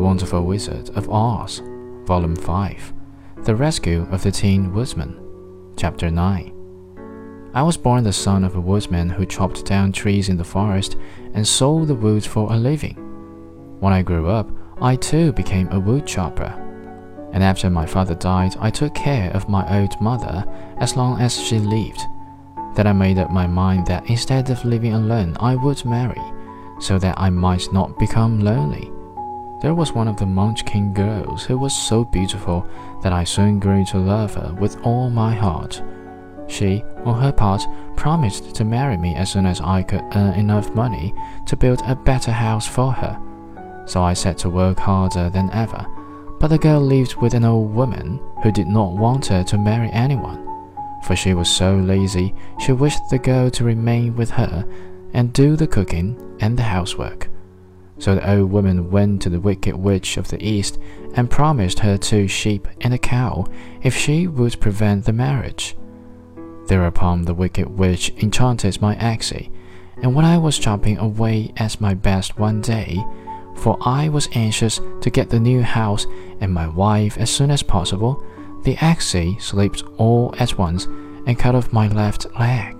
Wonderful Wizard of Oz, Volume 5 The Rescue of the Tin Woodsman, Chapter 9. I was born the son of a woodsman who chopped down trees in the forest and sold the wood for a living. When I grew up, I too became a wood chopper. And after my father died, I took care of my old mother as long as she lived. Then I made up my mind that instead of living alone, I would marry, so that I might not become lonely. There was one of the Munchkin girls who was so beautiful that I soon grew to love her with all my heart. She, on her part, promised to marry me as soon as I could earn enough money to build a better house for her. So I set to work harder than ever. But the girl lived with an old woman who did not want her to marry anyone for she was so lazy she wished the girl to remain with her and do the cooking and the housework. So the old woman went to the wicked witch of the east and promised her two sheep and a cow if she would prevent the marriage. Thereupon the wicked witch enchanted my axe, and when I was chopping away at my best one day, for I was anxious to get the new house and my wife as soon as possible, the axe slipped all at once and cut off my left leg.